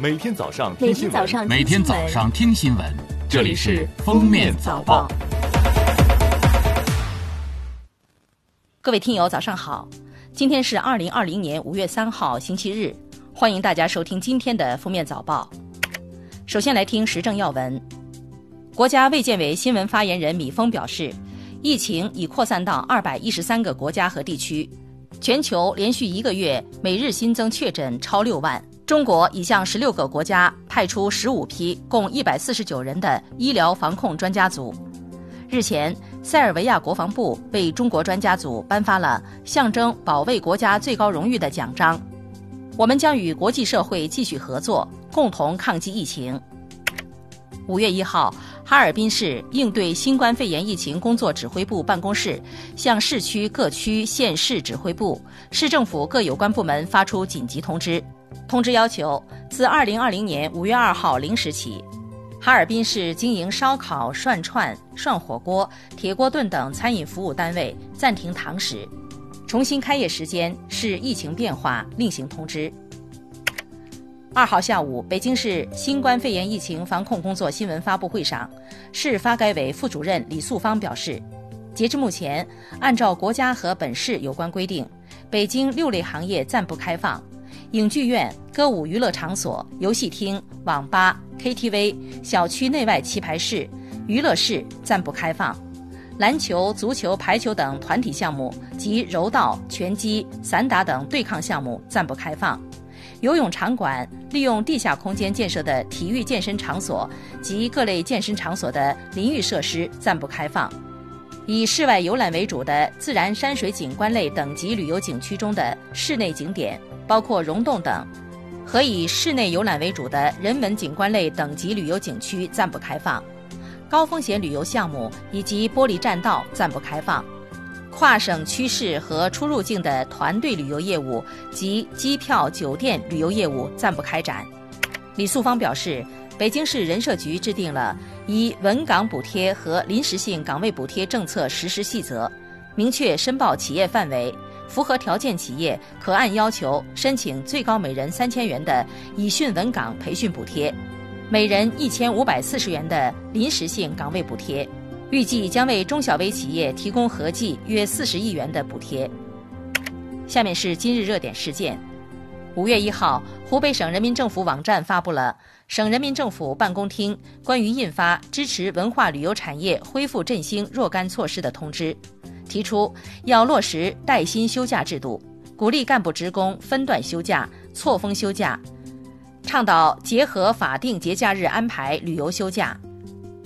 每天早上听新闻，天早上每天早上听新闻，这里是《封面早报》。各位听友，早上好！今天是二零二零年五月三号，星期日，欢迎大家收听今天的《封面早报》。首先来听时政要闻。国家卫健委新闻发言人米峰表示，疫情已扩散到二百一十三个国家和地区，全球连续一个月每日新增确诊超六万。中国已向十六个国家派出十五批共一百四十九人的医疗防控专家组。日前，塞尔维亚国防部为中国专家组颁发了象征保卫国家最高荣誉的奖章。我们将与国际社会继续合作，共同抗击疫情。五月一号，哈尔滨市应对新冠肺炎疫情工作指挥部办公室向市区各区县市指挥部、市政府各有关部门发出紧急通知。通知要求，自二零二零年五月二号零时起，哈尔滨市经营烧烤、涮串、涮火锅、铁锅炖等餐饮服务单位暂停堂食，重新开业时间视疫情变化另行通知。二号下午，北京市新冠肺炎疫情防控工作新闻发布会上，市发改委副主任李素芳表示，截至目前，按照国家和本市有关规定，北京六类行业暂不开放。影剧院、歌舞娱乐场所、游戏厅、网吧、KTV、小区内外棋牌室、娱乐室暂不开放；篮球、足球、排球等团体项目及柔道、拳击、散打等对抗项目暂不开放；游泳场馆、利用地下空间建设的体育健身场所及各类健身场所的淋浴设施暂不开放；以室外游览为主的自然山水景观类等级旅游景区中的室内景点。包括溶洞等，和以室内游览为主的人文景观类等级旅游景区暂不开放；高风险旅游项目以及玻璃栈道暂不开放；跨省区市和出入境的团队旅游业务及机票、酒店旅游业务暂不开展。李素芳表示，北京市人社局制定了以稳岗补贴和临时性岗位补贴政策实施细则，明确申报企业范围。符合条件企业可按要求申请最高每人三千元的以训稳岗培训补贴，每人一千五百四十元的临时性岗位补贴，预计将为中小微企业提供合计约四十亿元的补贴。下面是今日热点事件：五月一号，湖北省人民政府网站发布了省人民政府办公厅关于印发支持文化旅游产业恢复振兴若干措施的通知。提出要落实带薪休假制度，鼓励干部职工分段休假、错峰休假，倡导结合法定节假日安排旅游休假，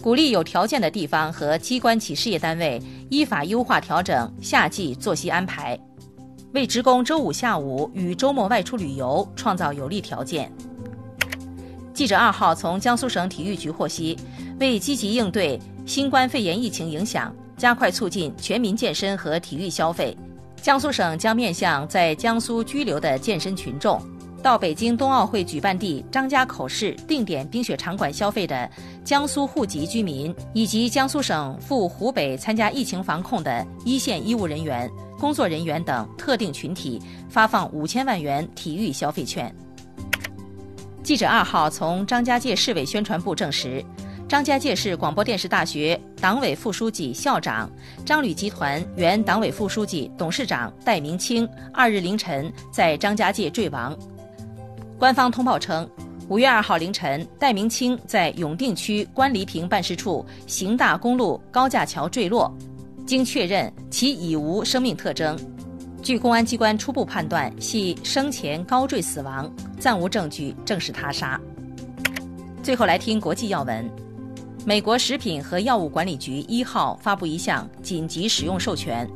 鼓励有条件的地方和机关企事业单位依法优化调整夏季作息安排，为职工周五下午与周末外出旅游创造有利条件。记者二号从江苏省体育局获悉，为积极应对新冠肺炎疫情影响。加快促进全民健身和体育消费，江苏省将面向在江苏居留的健身群众，到北京冬奥会举办地张家口市定点冰雪场馆消费的江苏户籍居民，以及江苏省赴湖北参加疫情防控的一线医务人员、工作人员等特定群体发放五千万元体育消费券。记者二号从张家界市委宣传部证实。张家界市广播电视大学党委副书记、校长、张旅集团原党委副书记、董事长戴明清二日凌晨在张家界坠亡。官方通报称，五月二号凌晨，戴明清在永定区关黎坪办事处邢大公路高架桥坠落，经确认其已无生命特征。据公安机关初步判断，系生前高坠死亡，暂无证据证实他杀。最后来听国际要闻。美国食品和药物管理局一号发布一项紧急使用授权，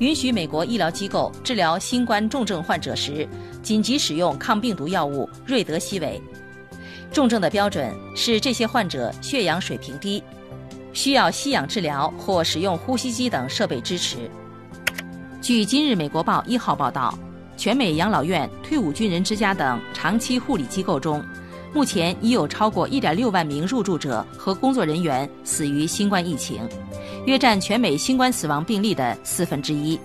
允许美国医疗机构治疗新冠重症患者时紧急使用抗病毒药物瑞德西韦。重症的标准是这些患者血氧水平低，需要吸氧治疗或使用呼吸机等设备支持。据今日美国报一号报道，全美养老院、退伍军人之家等长期护理机构中。目前已有超过1.6万名入住者和工作人员死于新冠疫情，约占全美新冠死亡病例的四分之一。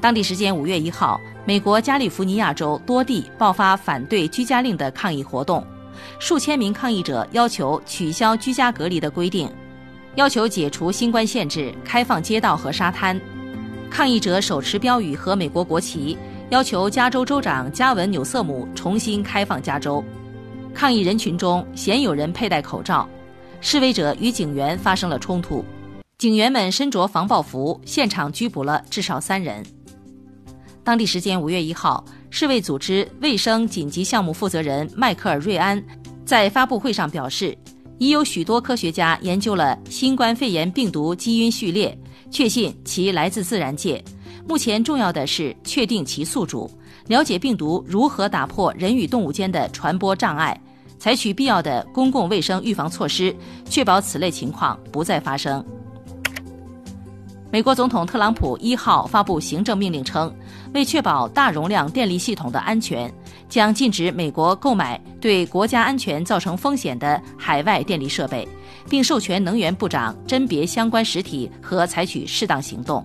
当地时间五月一号，美国加利福尼亚州多地爆发反对居家令的抗议活动，数千名抗议者要求取消居家隔离的规定，要求解除新冠限制，开放街道和沙滩。抗议者手持标语和美国国旗，要求加州州长加文纽瑟姆重新开放加州。抗议人群中鲜有人佩戴口罩，示威者与警员发生了冲突，警员们身着防爆服，现场拘捕了至少三人。当地时间五月一号，世卫组织卫生紧急项目负责人迈克尔·瑞安在发布会上表示，已有许多科学家研究了新冠肺炎病毒基因序列，确信其来自自然界。目前重要的是确定其宿主，了解病毒如何打破人与动物间的传播障碍，采取必要的公共卫生预防措施，确保此类情况不再发生。美国总统特朗普一号发布行政命令称，为确保大容量电力系统的安全，将禁止美国购买对国家安全造成风险的海外电力设备，并授权能源部长甄别相关实体和采取适当行动。